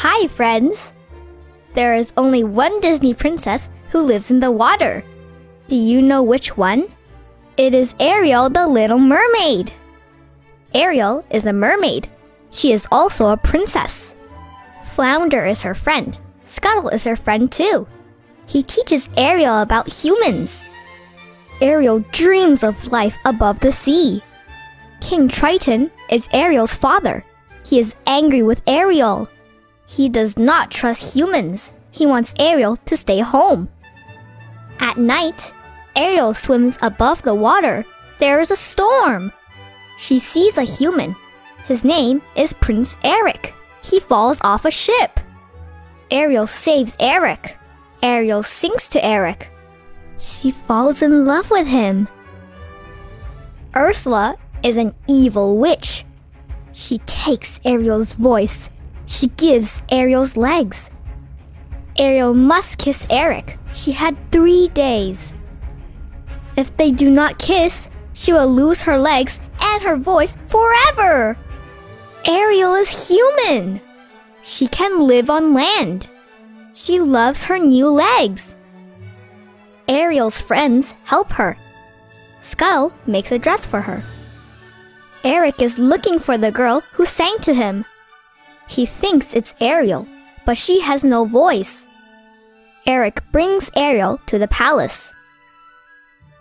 Hi, friends! There is only one Disney princess who lives in the water. Do you know which one? It is Ariel, the little mermaid. Ariel is a mermaid. She is also a princess. Flounder is her friend. Scuttle is her friend too. He teaches Ariel about humans. Ariel dreams of life above the sea. King Triton is Ariel's father. He is angry with Ariel. He does not trust humans. He wants Ariel to stay home. At night, Ariel swims above the water. There is a storm. She sees a human. His name is Prince Eric. He falls off a ship. Ariel saves Eric. Ariel sings to Eric. She falls in love with him. Ursula is an evil witch. She takes Ariel's voice. She gives Ariel's legs. Ariel must kiss Eric. She had three days. If they do not kiss, she will lose her legs and her voice forever. Ariel is human. She can live on land. She loves her new legs. Ariel's friends help her. Scuttle makes a dress for her. Eric is looking for the girl who sang to him. He thinks it's Ariel, but she has no voice. Eric brings Ariel to the palace.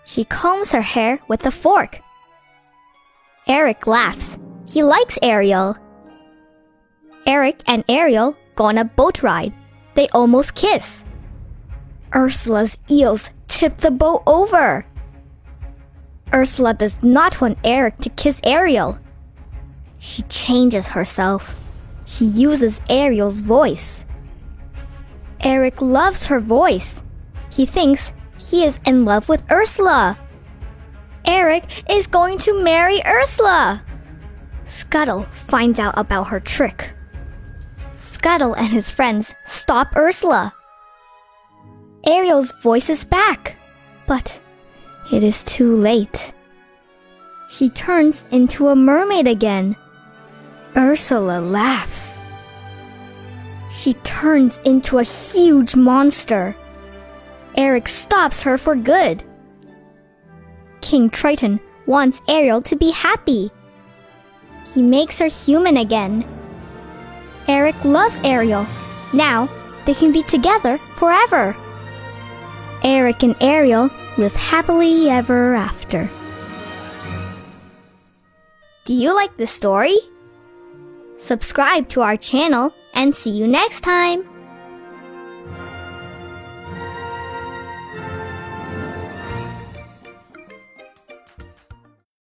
She combs her hair with a fork. Eric laughs. He likes Ariel. Eric and Ariel go on a boat ride. They almost kiss. Ursula's eels tip the boat over. Ursula does not want Eric to kiss Ariel. She changes herself. She uses Ariel's voice. Eric loves her voice. He thinks he is in love with Ursula. Eric is going to marry Ursula. Scuttle finds out about her trick. Scuttle and his friends stop Ursula. Ariel's voice is back, but it is too late. She turns into a mermaid again. Ursula laughs. She turns into a huge monster. Eric stops her for good. King Triton wants Ariel to be happy. He makes her human again. Eric loves Ariel. Now they can be together forever. Eric and Ariel live happily ever after. Do you like the story? Subscribe to our channel and see you next time!